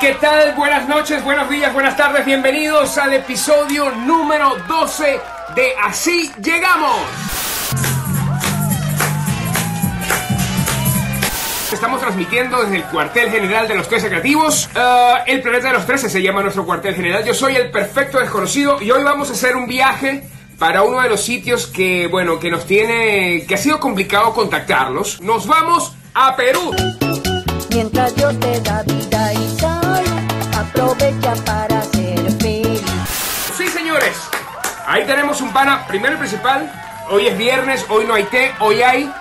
¿qué tal? Buenas noches, buenos días, buenas tardes, bienvenidos al episodio número 12 de Así Llegamos. Estamos transmitiendo desde el cuartel general de los 13 creativos. Uh, el planeta de los 13 se llama nuestro cuartel general. Yo soy el perfecto desconocido y hoy vamos a hacer un viaje para uno de los sitios que, bueno, que nos tiene, que ha sido complicado contactarlos. Nos vamos a Perú. Mientras Dios te da vida y salud, aprovecha para ser feliz. Sí, señores. Ahí tenemos un pana, primero y principal. Hoy es viernes, hoy no hay té, hoy hay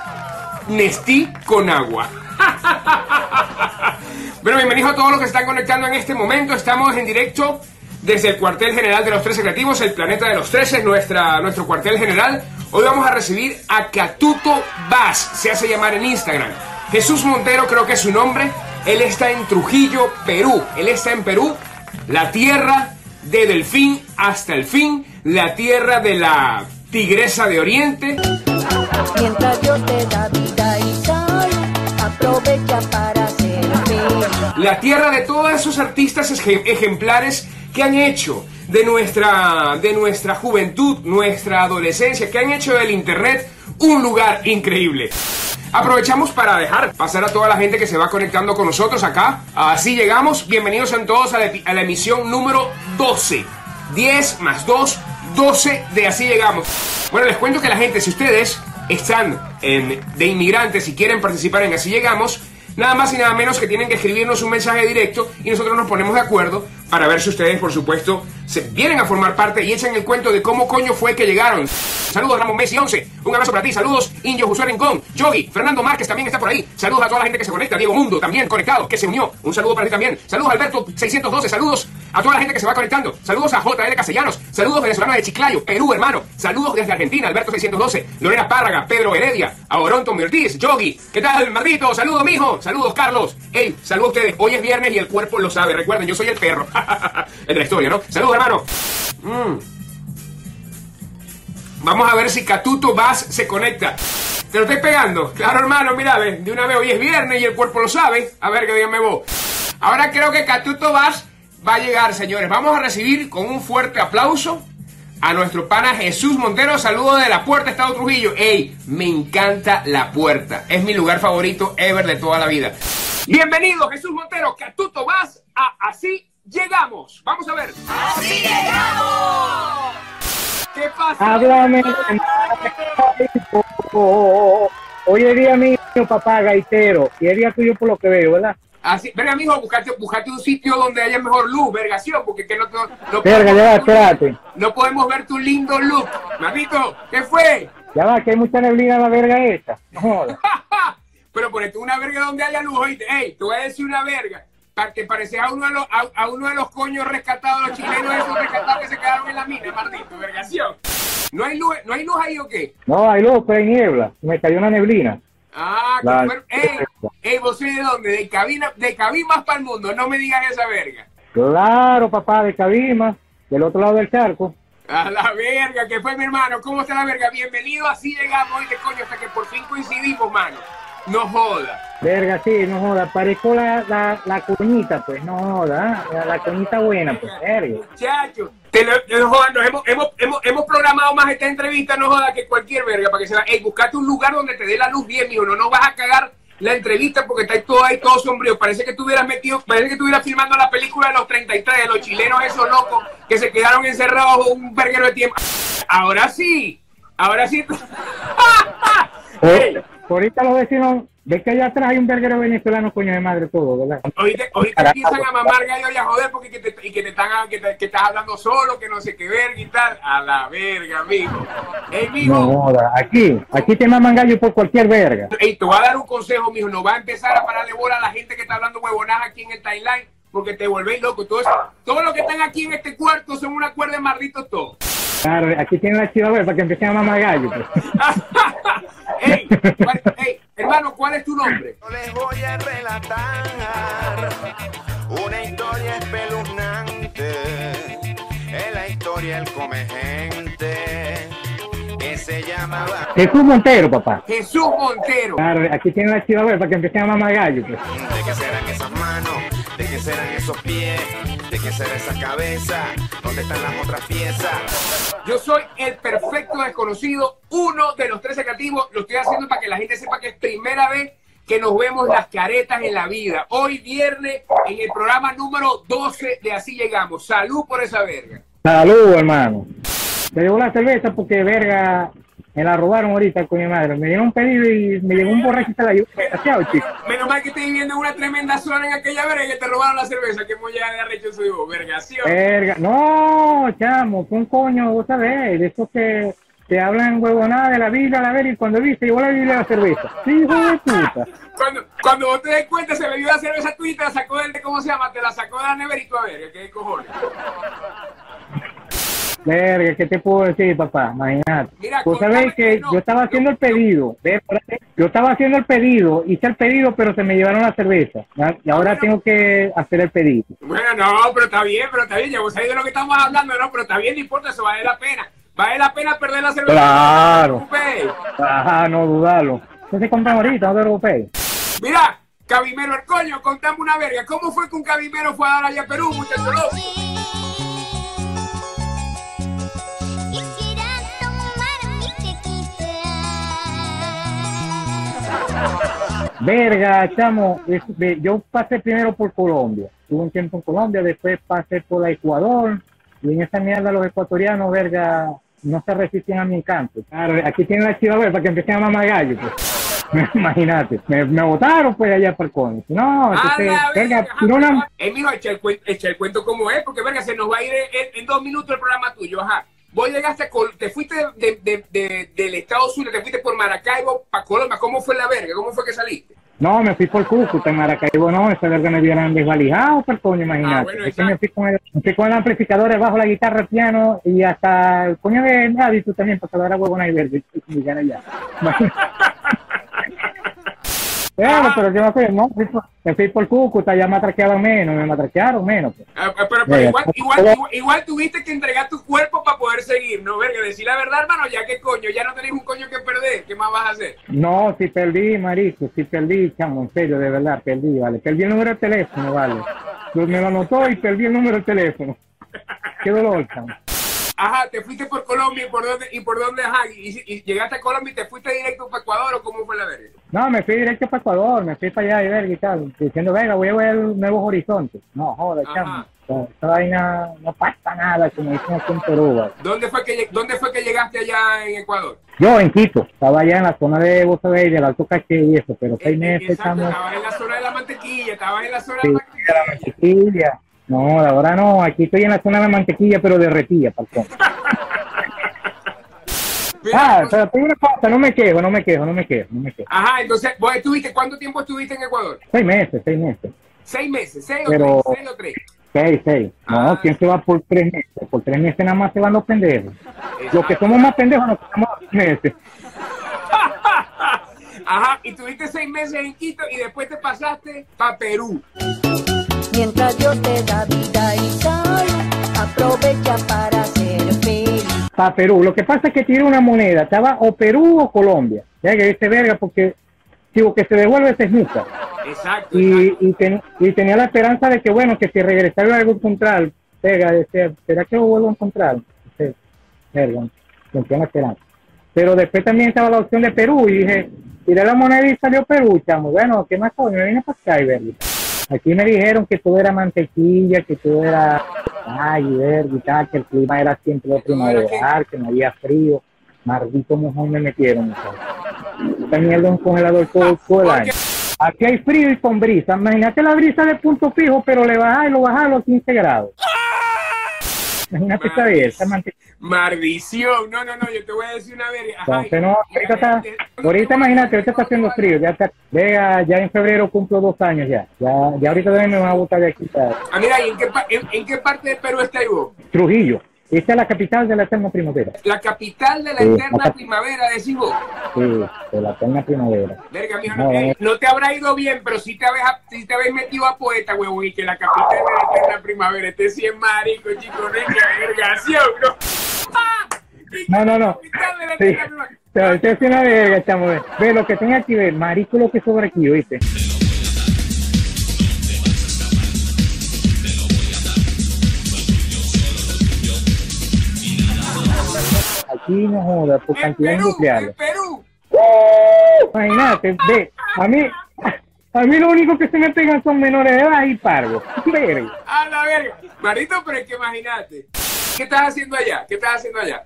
Nestí con agua. bueno, bienvenidos a todos los que están conectando en este momento. Estamos en directo desde el cuartel general de los 13 creativos, el planeta de los 13, nuestra, nuestro cuartel general. Hoy vamos a recibir a Catuto Vaz, se hace llamar en Instagram. Jesús Montero creo que es su nombre. Él está en Trujillo, Perú. Él está en Perú, la tierra de Delfín hasta el fin, la tierra de la tigresa de Oriente. Mientras Dios te da vida y salud, aprovecha para ser. La tierra de todos esos artistas ejem- ejemplares que han hecho de nuestra, de nuestra juventud, nuestra adolescencia, que han hecho del Internet un lugar increíble. Aprovechamos para dejar pasar a toda la gente que se va conectando con nosotros acá. Así llegamos. Bienvenidos a todos a la, emisión número 12. 10 más 2, 12 de Así Llegamos. Bueno, les cuento que la gente, si ustedes están en- de inmigrantes y quieren participar en Así Llegamos, nada más y nada menos que tienen que escribirnos un mensaje directo y nosotros nos ponemos de acuerdo para ver si ustedes, por supuesto, se vienen a formar parte y echan el cuento de cómo coño fue que llegaron. Saludos Ramón Messi 11, un abrazo para ti, saludos. Indio Josué Rincón, Yogi, Fernando Márquez también está por ahí, saludos a toda la gente que se conecta, Diego Mundo también conectado, que se unió, un saludo para ti también, saludos Alberto 612, saludos a toda la gente que se va conectando, saludos a JL Castellanos, saludos venezolano de Chiclayo, Perú hermano, saludos desde Argentina, Alberto 612, Lorena Párraga, Pedro Heredia, a Oronto Ortiz, Yogi, ¿qué tal Mardito? Saludos mijo, saludos Carlos, hey, saludos a ustedes, hoy es viernes y el cuerpo lo sabe, recuerden, yo soy el perro, de la historia, ¿no? Saludos hermano. Mm. Vamos a ver si Catuto Vaz se conecta. Te lo estoy pegando. Claro, hermano, mira, de una vez hoy es viernes y el cuerpo lo sabe. A ver qué día me voy. Ahora creo que Catuto Vaz va a llegar, señores. Vamos a recibir con un fuerte aplauso a nuestro pana Jesús Montero. Saludo de la puerta, Estado Trujillo. Ey, me encanta la puerta. Es mi lugar favorito ever de toda la vida. Bienvenido, Jesús Montero. Catuto Vaz a Así Llegamos. Vamos a ver. ¡Así llegamos! ¿Qué pasa? Háblame. Hoy es día mío, papá gaitero. Y es día tuyo por lo que veo, ¿verdad? Así, verga, mijo, buscate, buscate un sitio donde haya mejor luz, vergación, porque que no, no, Verga, ya va, espérate. no podemos ver tu lindo look. Mamito, ¿qué fue? Ya va, que hay mucha neblina en la verga esta. No. Pero ponete una verga donde haya luz, oíste. Ey, te voy a decir una verga. Para que pareces a uno de los, a, a uno de los coños rescatados, los chilenos esos rescatados que se quedaron en la mina, maldito, vergación. ¿No hay luz, ¿no hay luz ahí o qué? No, hay luz, pero hay niebla. Me cayó una neblina. Ah, que La- fueron- ey, ey, vos sois de dónde? De cabina, de cabina para el mundo, no me digas esa verga. Claro, papá, de Cabima, del otro lado del charco. A la verga, que fue mi hermano. ¿Cómo está la verga? Bienvenido, así llegamos hoy de coño hasta que por fin coincidimos, mano. No joda. Verga, sí, no joda. Parezco la, la, la coñita, pues, no joda. La, la coñita buena, pues, verga. Muchacho. Te lo, no joda, nos hemos, hemos, hemos, hemos programado más esta entrevista, no joda, que cualquier verga, para que se va. Ey, buscate un lugar donde te dé la luz bien, mijo. No nos vas a cagar la entrevista porque está todo ahí todo sombrío. Parece que estuvieras metido, parece que estuvieras filmando la película de los 33, de los chilenos esos locos que se quedaron encerrados un verguero de tiempo. Ahora sí, ahora sí. Eh, ahorita los vecinos, ves que allá atrás hay un verguero venezolano, coño de madre, todo, ¿verdad? Ahorita, ahorita empiezan a mamar gallo y a joder porque que te, y que te están que, te- que estás hablando solo, que no sé qué verga y tal. A la verga, amigo. Ey, No mijo. joda. Aquí, aquí te maman gallo por cualquier verga. Ey, te voy a dar un consejo, mijo. No va a empezar a pararle bola a la gente que está hablando huevonadas aquí en el timeline porque te volvéis loco. Todo, eso, todo lo que están aquí en este cuarto son una cuerda de malditos todos. Claro, aquí tienen la chiva para que empiecen a mamar gallo. pues. ey, ¿cuál- ey, hermano, ¿cuál es tu nombre? Yo les voy a relatar una historia espeluznante. Es la historia del come gente que se llamaba. Jesús Montero, papá. Jesús Montero. Claro, aquí tienen la chiva verde para que empiecen a mamar gallo. pues. ¿De qué serán esas manos? ¿De qué qué serán esos pies? ¿De qué será esa cabeza? ¿Dónde están las otras piezas? Yo soy el perfecto desconocido, uno de los tres creativos. Lo estoy haciendo para que la gente sepa que es primera vez que nos vemos las caretas en la vida. Hoy viernes en el programa número 12 de Así Llegamos. Salud por esa verga. Salud, hermano. Te llevo la cerveza porque, verga, me la robaron ahorita mi madre. Me dieron un pedido y me llegó un borracho y la llevó. Desgraciado, chico. Menos mal que estoy viviendo en una tremenda zona en aquella verga que te robaron la cerveza. Que molla de arrecho soy vos, vergación. Verga. No, chamo, fue un coño, vos sabés, de esos que te hablan huevonada de la Biblia, la verga, y cuando viste, llevó la Biblia a la cerveza. Sí, hijo de puta. Cuando, cuando vos te des cuenta, se bebió la cerveza tuya y te la sacó del, ¿cómo se llama? Te la sacó de la neverita a ver, ¿qué cojones? Verga, ¿qué te puedo decir, papá? Imagínate. Mira, Vos sabés que no, yo estaba haciendo el pedido. Espérate. Yo estaba haciendo el pedido, hice el pedido, pero se me llevaron la cerveza. Y ahora tengo que hacer el pedido. Bueno, no, pero está bien, pero está bien, ya vos sabés de lo que estamos hablando, no, pero está bien, no importa, eso vale la pena. Vale la pena perder la cerveza. Claro. No. Ajá, no dudarlo. ¿Qué se compran ahorita? No te preocupes. Mira, Cabimero el coño, contame una verga. ¿Cómo fue que un Cabimero fue a dar allá a Perú, muchacho Verga, chamo, es- yo pasé primero por Colombia. Tuve un tiempo en Colombia, después pasé por Ecuador. Y en esa mierda los ecuatorianos, verga, no se resisten a mi encanto. Claro, aquí tienen la chiva para que empiecen a mamar gallo. Pues. Imagínate, me, me botaron pues allá para el coño. No, entonces, la verga, tiró una... Eh, mijo, echa el, cuen- echa el cuento como es, porque verga, se nos va a ir en, en dos minutos el programa tuyo, ajá. Vos llegaste, te fuiste de, de, de- del Estado Unidos, te fuiste por Maracaibo para Colombia. ¿Cómo fue la verga? ¿Cómo fue que saliste? No, me fui por Cúcuta, en Maracaibo, no, esa verga me hubieran desvalijado, el coño, imagínate. Ah, bueno, es que me fui, con el, me fui con el amplificador debajo, la guitarra, el piano y hasta el coño de Nadie, tú también, para salvar a huevona y verde. y allá. Bueno, Ah. pero yo no sé, no, fui por- me fui por Cúcuta, ya me atraqueaban menos, me matraquearon menos. pues. Ah, ah, pero pero Verga, igual, todo- igual, igual, igual tuviste que entregar tu cuerpo para poder seguir, ¿no? Verga, decir la verdad, hermano, ya que coño, ya no tenés un coño que perder. ¿Qué más vas a hacer? No, si perdí, marico, si perdí, chamo, en serio, de verdad, perdí, vale. Perdí el número de teléfono, vale. Pues me lo anotó y perdí el número de teléfono. Qué dolor, chamo. Ajá, te fuiste por Colombia y por dónde, y por dónde, ajá, y, y llegaste a Colombia y te fuiste directo para Ecuador o cómo fue la verga. No, me fui directo para Ecuador, me fui para allá y ver y tal, diciendo, venga, voy a ver nuevos horizontes. No, joder, chamo. Esta vaina no pasa nada, como dicen aquí en Perú. ¿Dónde fue que, dónde fue que llegaste allá en Ecuador? Yo en Quito, estaba allá en la zona de, vos sabéis, del Alto Caché y eso, pero seis meses, Exacto, chamo. estabas en la zona de la mantequilla, estabas en la zona Sí, de la mantequilla. No, ahora no, aquí estoy en la zona de la mantequilla, pero derretida, perdón. Ah, tengo una cosa, no me quejo, no me quejo, no me quejo, no me quejo. Ajá, entonces, ¿vos estuviste, cuánto tiempo estuviste en Ecuador? Seis meses, seis meses. ¿Seis meses? ¿Seis Pero- o tres? ¿Seis o tres? Seis, seis. No, Ah. ¿quién se va por tres meses? Por tres meses nada más se van los pendejos. Los que somos más pendejos nos quedamos dos meses. Ajá, y tuviste seis meses en Quito y después te pasaste para Perú. Mientras Dios te da vida y salud, aprovecha para ser feliz. Para Perú. Lo que pasa es que tiene una moneda. Estaba o Perú o Colombia. Ya que dice verga porque digo que se devuelve se nunca. Exacto. Y, exacto. y, ten- y tenía la esperanza de que, bueno, que si regresaba algo a encontrar, verga, decía, ¿será que lo vuelvo a encontrar? Verga, sentía la esperanza. Pero después también estaba la opción de Perú y dije, tiré la moneda y salió Perú, chamo. Bueno, ¿qué más coño? Me vine para acá y verga. Aquí me dijeron que todo era mantequilla, que todo era ay, tal, que el clima era siempre lo primaveral, que no había frío. Maldito mojón me metieron. es un congelador todo, el año. Aquí hay frío y con brisa. Imagínate la brisa de punto fijo, pero le bajas y lo bajas a los 15 grados. Imagínate esa belleza, mantequilla. Maldición. No, no, no, yo te voy a decir una verga. Entonces, no, ahorita está, ahorita imagínate, ahorita está haciendo frío, ya está, vea, ya en febrero cumplo dos años ya, ya, ya ahorita también me van a botar de aquí Ah, mira, ¿y en qué, en, en qué parte de Perú estás vos? Trujillo. Esta es la capital de la eterna primavera. La capital de la eterna primavera, decís vos. Sí, de la eterna primavera. Verga, mijo, No, no, eh, te habrá ido bien, pero sí te habéis, sí te habéis metido a poeta, huevón, y que la capital de la eterna primavera, este sí es marico, chico, no es que vergación, ¿no? ¡Ah! No, no, no. capital de la Sí. Pero usted es una verga, chamo. Ve, Ve, lo que tenga aquí, ve, marico lo que sobra aquí, ¿oíste? Aquí no joda, por cantidad industrial. Perú. Imagínate, ve, a mí, a mí lo único que se me pegan son menores de edad y. Verga. A la verga. Marito, pero es que imagínate. ¿Qué estás haciendo allá? ¿Qué estás haciendo allá?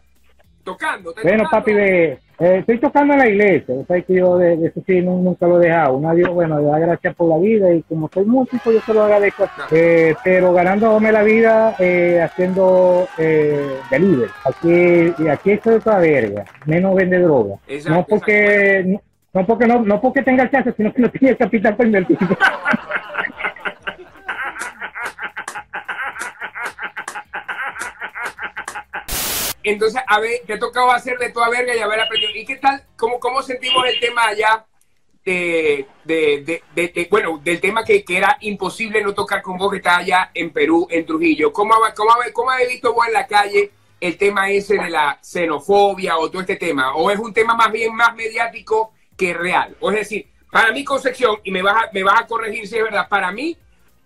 Tocando. ¿Estás Bueno, tocando? papi, ve, eh, estoy tocando en la iglesia, o sea que yo de, de eso sí nu- nunca lo he dejado. Una Dios, bueno, le da gracias por la vida y como soy músico, yo se lo agradezco. Eh, pero ganándome la vida eh, haciendo eh, delivery. Aquí, aquí estoy de toda verga, menos vende droga. Exacto, no porque no, no porque no, no porque tenga chance, sino que no tiene el capital para invertir. Entonces, a ver, te ha tocado hacer de toda verga y haber aprendido. ¿Y qué tal? ¿Cómo, cómo sentimos el tema allá? De, de, bueno, del tema que, que era imposible no tocar con vos que estás allá en Perú, en Trujillo. ¿Cómo, cómo, cómo habéis visto vos en la calle el tema ese de la xenofobia o todo este tema? ¿O es un tema más bien más mediático que real? O es decir, para mí, Concepción, y me vas a, me vas a corregir si es verdad, para mí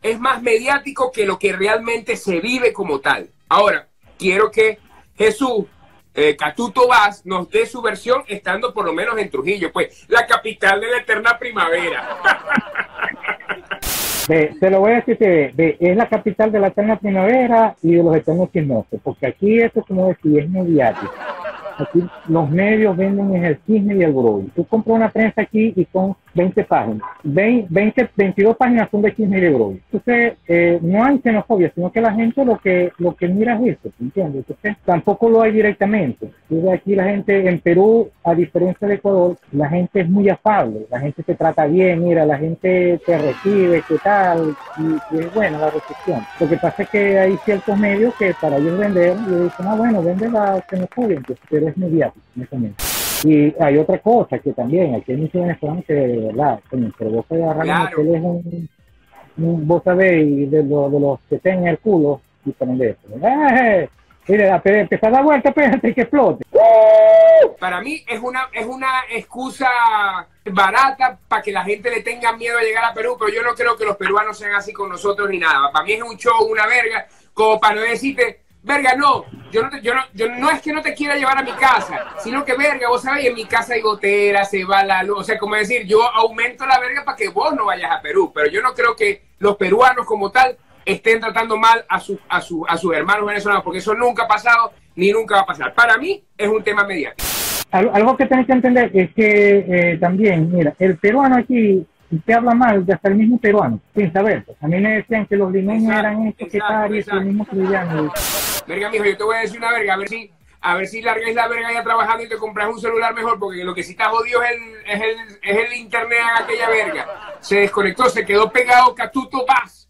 es más mediático que lo que realmente se vive como tal. Ahora, quiero que Jesús, eh, Catuto Vaz, nos dé su versión estando por lo menos en Trujillo, pues la capital de la eterna primavera. Ve, te lo voy a decir que ve, es la capital de la eterna primavera y de los eternos chismosos, porque aquí esto, como decía, es mediático. Aquí los medios venden el chisme y el brollo. Tú compras una prensa aquí y son 20 páginas. 20, 20, 22 páginas son de chisme y de brollo. Entonces, eh, no hay xenofobia, sino que la gente lo que lo que mira es eso, ¿te ¿entiendes? Entonces, tampoco lo hay directamente. Ves aquí la gente en Perú, a diferencia de Ecuador, la gente es muy afable, la gente te trata bien, mira, la gente te recibe, qué tal, y, es buena la recepción. Lo que pasa es que hay ciertos medios que para ellos vender, ellos dicen, ah, bueno, vende la xenofobia, entonces, pero es mediático, en ese. Y hay otra cosa que también, aquí hay muchos venezolanos que de verdad, pero vos te agarras Claro. es un, un- vos sabéis, de, lo- de los que tienen el culo y ponen eso. ¡Eh! Pe- empezar a dar vuelta, espérate que explote. Para mí es una, es una excusa barata para que la gente le tenga miedo a llegar a Perú, pero yo no creo que los peruanos sean así con nosotros ni nada. Para mí es un show, una verga, como para no decirte, verga, no, yo no, te- yo no, yo no es que no te quiera llevar a mi casa, sino que verga, vos sabés, en mi casa hay gotera, se va la luz, o sea, como decir, yo aumento la verga para que vos no vayas a Perú, pero yo no creo que los peruanos como tal estén tratando mal a, su, a, su, a sus hermanos venezolanos, porque eso nunca ha pasado ni nunca va a pasar. Para mí es un tema mediático. Al- Algo que tenés que entender es que eh, también, mira, el peruano aquí te habla mal de hasta el mismo peruano, sin saber. A mí me decían que los limeños Exacto, eran estos, exacto. el mismo boliviano. Verga, mijo, yo te voy a decir una verga, a ver si, a ver si largáis la verga ya trabajando y te compras un celular mejor, porque lo que sí está jodido es el, es el, es el internet en aquella verga. Se desconectó, se quedó pegado Catuto Paz.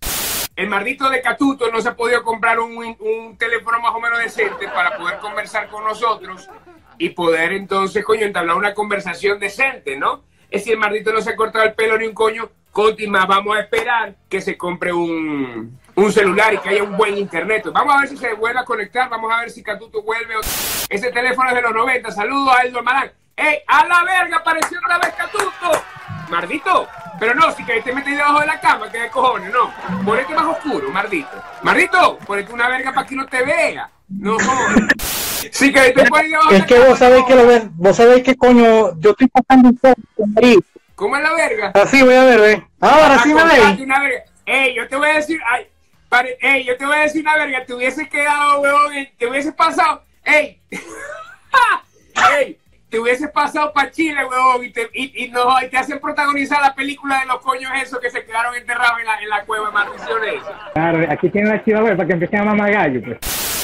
El maldito de Catuto no se ha podido comprar un, un teléfono más o menos decente para poder conversar con nosotros y poder entonces, coño, entablar una conversación decente, ¿no? Es si el maldito no se ha cortado el pelo ni un coño, Conti, más vamos a esperar que se compre un, un celular y que haya un buen internet. Vamos a ver si se vuelve a conectar, vamos a ver si Catuto vuelve. Ese teléfono es de los 90, saludos a Eldo Marán. ¡Ey, a la verga! Apareció otra vez Catuto. Mardito, pero no, si que te metes debajo de la cama, que de cojones, no. Ponete más oscuro, Mardito. Mardito, ponete una verga para que no te vea. No jodas. Sí, que te de Es que vos sabéis que lo ven, vos sabéis que coño, yo estoy pasando un poco. ¿Cómo es la verga? Así voy a ver, ve. Ahora Ah, sí me veis. Ey, yo te voy a decir, ay, pare, ey, yo te voy a decir una verga, te hubiese quedado, weón, te hubiese pasado, ey, ey, te hubiese pasado para Chile, weón, y te, y, y no, y te hacen protagonizar la película de los coños esos que se quedaron enterrados en la, en la cueva de maldiciones. Claro, aquí tienen la chiva, para que empiecen a mamar gallo, pues.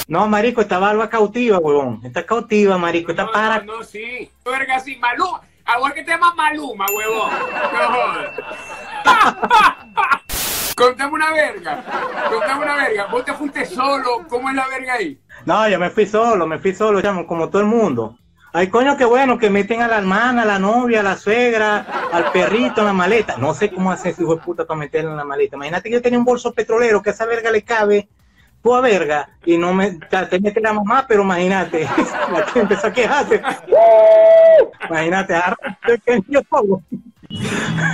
No, marico, esta barba cautiva, huevón. Está cautiva, marico. Está No, para. no, no, sí, verga, así, Maluma, ahora que te llamas Maluma, huevón, no. Contame una verga, contame una verga, vos te fuiste solo, ¿cómo es la verga ahí? No, yo me fui solo, me fui solo, chamo, como todo el mundo. Hay coño que bueno, que meten a la hermana, a la novia, a la suegra, al perrito en la maleta. No sé cómo hace ese hijo de puta para meterlo en la maleta. Imagínate que yo tenía un bolso petrolero que a esa verga le cabe, a verga, y no me, ya, te mete la mamá, pero imagínate, la que empezó a quejarse. imagínate, que yo todo.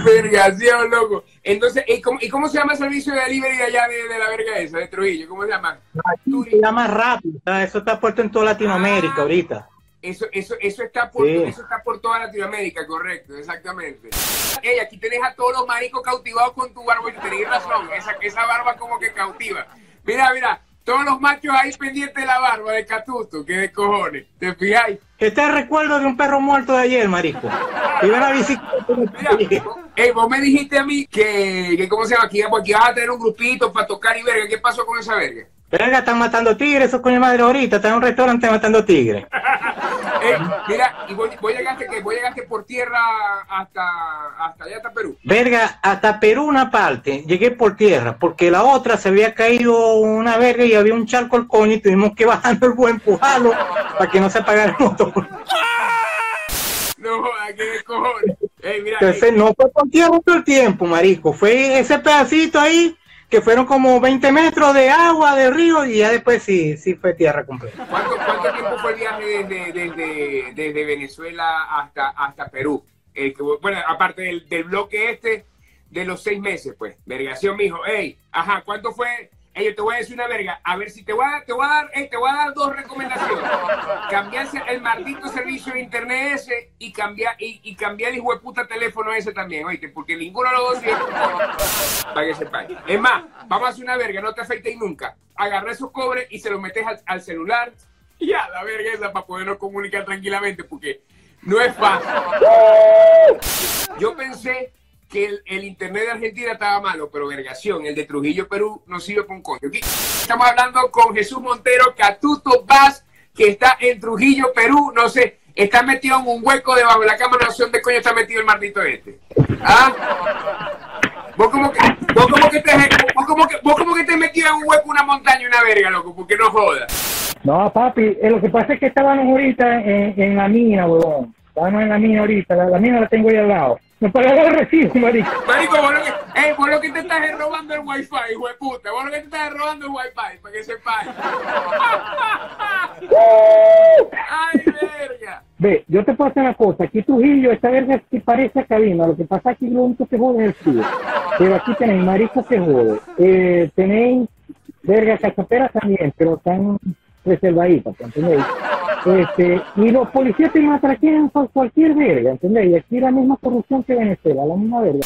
Vergación, loco. Entonces, ¿y cómo, ¿y cómo se llama el servicio de delivery de allá de, de la verga esa, de Trujillo? ¿Cómo se llama? Se llama rápido, eso está puesto en toda Latinoamérica Ah. ahorita. Eso, eso, eso, está por, Sí. eso está por toda Latinoamérica, correcto, exactamente. Ey, aquí tenés a todos los maricos cautivados con tu barba y tenés razón, esa, esa barba como que cautiva. Mira, mira, todos los machos ahí pendientes de la barba de Catuto, que de cojones, ¿te fijáis? Este es el recuerdo de un perro muerto de ayer, marico. Iba la bicicleta. Mira, ey, vos me dijiste a mí que, que ¿cómo se llama? Que, que ibas a tener un grupito para tocar y verga. ¿Qué pasó con esa verga? Verga, están matando tigres, esos coño madre ahorita. Están en un restaurante matando tigres. Ey, mira, y vos, vos llegaste, que vos llegaste por tierra hasta, hasta allá, hasta Perú. Verga, hasta Perú una parte, llegué por tierra, porque la otra se había caído una verga y había un charco al coño y tuvimos que bajando el buen empujarlo para que no se apagara el motor. No, que de cojones. Mira, Entonces ey, no fue por tierra todo el tiempo, marico. Fue ese pedacito ahí que fueron como 20 metros de agua de río y ya después sí, sí fue tierra completa. ¿cuánto, cuánto tiempo fue el viaje desde, desde, desde Venezuela hasta, hasta Perú? Que, bueno, aparte del, del bloque este de los seis meses, pues. Vergación, mijo. Ey, ajá, ¿cuánto fue? Ey, yo te voy a decir una verga. A ver si te voy a, te voy a dar, ey, te voy a dar dos recomendaciones. Cambiarse el maldito servicio de internet ese y cambiar, y, cambiar el hijo de puta teléfono ese también, oíste, porque ninguno de los dos sirve. Para que sepáis. Es más, vamos a hacer una verga, no te afeitéis nunca. Agarra esos cobres y se los metes al, al celular. Y ya, la verga esa para podernos comunicar tranquilamente, porque no es fácil. Yo pensé que el, internet de Argentina estaba malo, pero vergación, el de Trujillo, Perú, no sirve con coño. Aquí estamos hablando con Jesús Montero, Catuto Vaz, que está en Trujillo, Perú, no sé, está metido en un hueco debajo de la cama, no sé dónde coño está metido el maldito este. ¿Ah? Vos como que, vos como que te, vos como que, vos como que te metido en un hueco, una montaña, una verga, loco, porque no jodas. No, papi, eh, lo que pasa es que estábamos ahorita en, la mina, huevón. Estábamos en la mina ahorita, la mina la tengo ahí al lado. Me pagaron el recibo, marico. Marico, vos lo que, eh, vos lo que te estás es robando el wifi, hijo de puta. Vos lo que te estás es robando el wifi, para que sepáis. Ay, verga. Ve, yo te puedo hacer una cosa. Aquí Trujillo, esta verga sí parece a cabina. Lo que pasa que lo único que jode es el frío. Pero aquí tenéis marisco que jode. Eh, tenéis verga cachaperas también, pero están reservaditas, ¿entendéis? Este, y los policías te matan por cualquier verga, ¿entendéis? Y aquí la misma corrupción que Venezuela, la misma verga.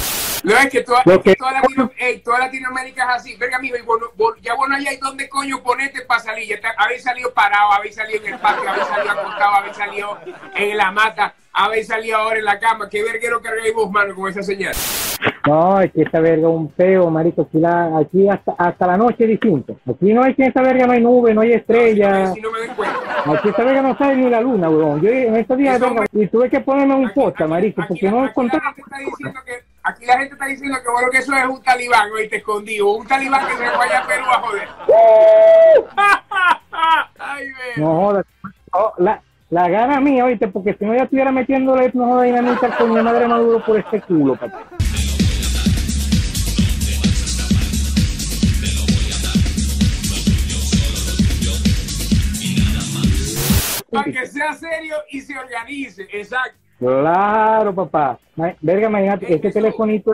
Lo es que toda, que- toda, Latino- toda Latinoamérica es así. Verga, mijo, y vos, no- vos- ya vos no hay dónde coño ponerte para salir. Ya te- habéis salido parado, habéis salido en el patio, habéis salido acostado, habéis salido en la mata, habéis salido ahora en la cama. ¿Qué verguero cargáis vos, mano, con esa señal? No, es que esta verga es un feo, marico. Aquí, la, aquí hasta, hasta la noche es distinto. Aquí no hay que esta verga no hay nube, no hay estrella. Si no me cuenta. Aquí esta verga no sale ni la luna, weón. Yo en estos días verga, y tuve que ponerme un posta, marico, aquí porque no aquí la encontraba. gente está diciendo que Aquí la gente está diciendo que bueno que eso es un talibán, oíste, escondido. Un talibán que se allá a Perú a joder. Ay, ve. No jodas. No, la, la gana mía, oíste, porque si no ya estuviera metiéndole no joda dinamita con mi madre maduro por este culo, papá. Para que sea serio y se organice. Exacto. Claro, papá. Verga, imagínate, este telefonito,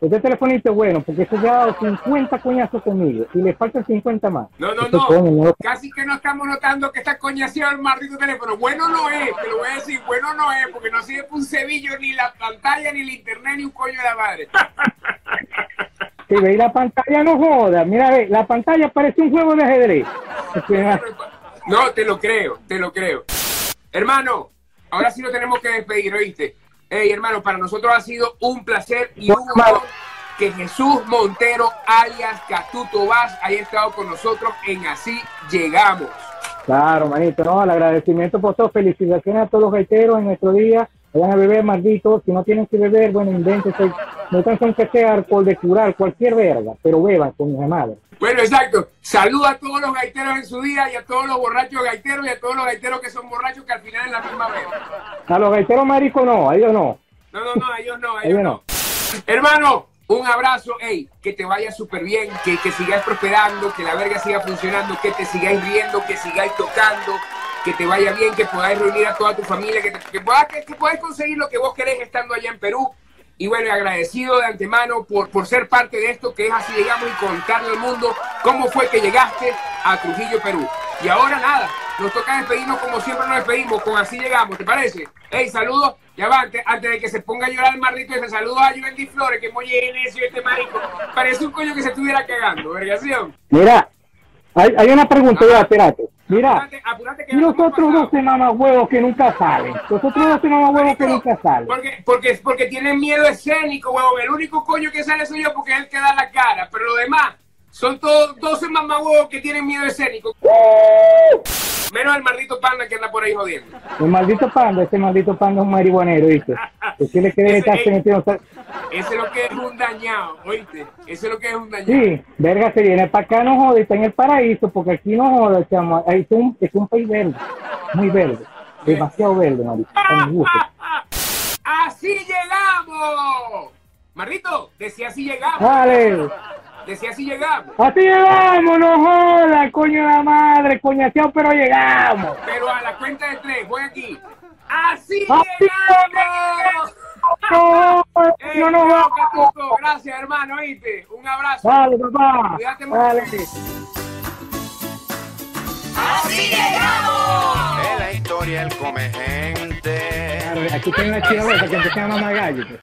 este telefonito es bueno, porque ya ha dado 50 coñazos conmigo y le faltan 50 más. No, no, Este no. coño, no Casi que no estamos notando que está coñaseado el maldito teléfono. Bueno no es, te lo voy a decir, bueno no es, porque no sirve un cebillo, ni la pantalla, ni el internet, ni un coño de la madre. Si veis la pantalla, no joda. Mira, ve, la pantalla parece un juego de ajedrez. No, te lo creo, te lo creo. Hermano, ahora sí lo tenemos que despedir, ¿oíste? Hey, hermano, para nosotros ha sido un placer y un honor que Jesús Montero, alias Catuto Vaz, haya estado con nosotros en Así Llegamos. Claro, manito, no, el agradecimiento por todo. Felicitaciones a todos los gaiteros en nuestro día. Vayan a beber, malditos. Si no tienen que beber, bueno, invéntense. No tan son que sea alcohol de curar, cualquier verga, pero beban con mi madre. Bueno, exacto. Saluda a todos los gaiteros en su día y a todos los borrachos gaiteros y a todos los gaiteros que son borrachos que al final es la misma vez. A los gaiteros maricos no, a ellos no. No, no, no, a ellos no, a Ellos ellos no. no. Hermano, un abrazo, ey, que te vaya súper bien, que, que sigáis prosperando, que la verga siga funcionando, que te sigáis riendo, que sigáis tocando, que te vaya bien, que podáis reunir a toda tu familia, que, te- que, puedas, que, que podáis conseguir lo que vos querés estando allá en Perú. Y bueno, agradecido de antemano por, por ser parte de esto, que es así, llegamos y contarle al mundo cómo fue que llegaste a Trujillo, Perú. Y ahora nada, nos toca despedirnos como siempre nos despedimos, con así llegamos, ¿te parece? Hey, saludos, ya va, antes, antes de que se ponga a llorar el maldito ese, saludos a Juventus Flores, que muy necio este marico. Parece un coño que se estuviera cagando, vergación. Mira, hay, hay una pregunta ya, espérate. Mira, Apúrate, apúrate que y los otros. 12 mamahuevos que nunca salen. Los otros 12 mamahuevos que nunca salen. Porque, porque, porque tienen miedo escénico, huevón. El único coño que sale soy yo porque es el que da la cara. Pero los demás son todos 12 mamahuevos que tienen miedo escénico. Menos el maldito panda que anda por ahí jodiendo. El maldito panda, ese maldito panda es un marihuanero, ¿viste? Decirle que debe Ese- ey. Ese es lo que es un dañado, ¿oíste? Ese es lo que es un dañado. Sí, verga, se viene para acá, no joda, está en el paraíso, porque aquí no joda, chamo. Ahí es un, es un país verde, muy verde, demasiado verde, gusto. ¡Así llegamos! Marrito, decía así llegamos. Dale, Decía así llegamos. así llegamos, no joda, coño de la madre, coñaseado, pero llegamos. Pero a la cuenta de tres, voy aquí. ¡Así ¡Así llegamos! No, Ey, no nos vamos. Gracias, hermano, ¿oíste? Un abrazo. Dale, papá, Cuídate mucho. dale. En la historia él come gente. Claro, aquí tiene una chiva que empiezan a mamar gallo. pues.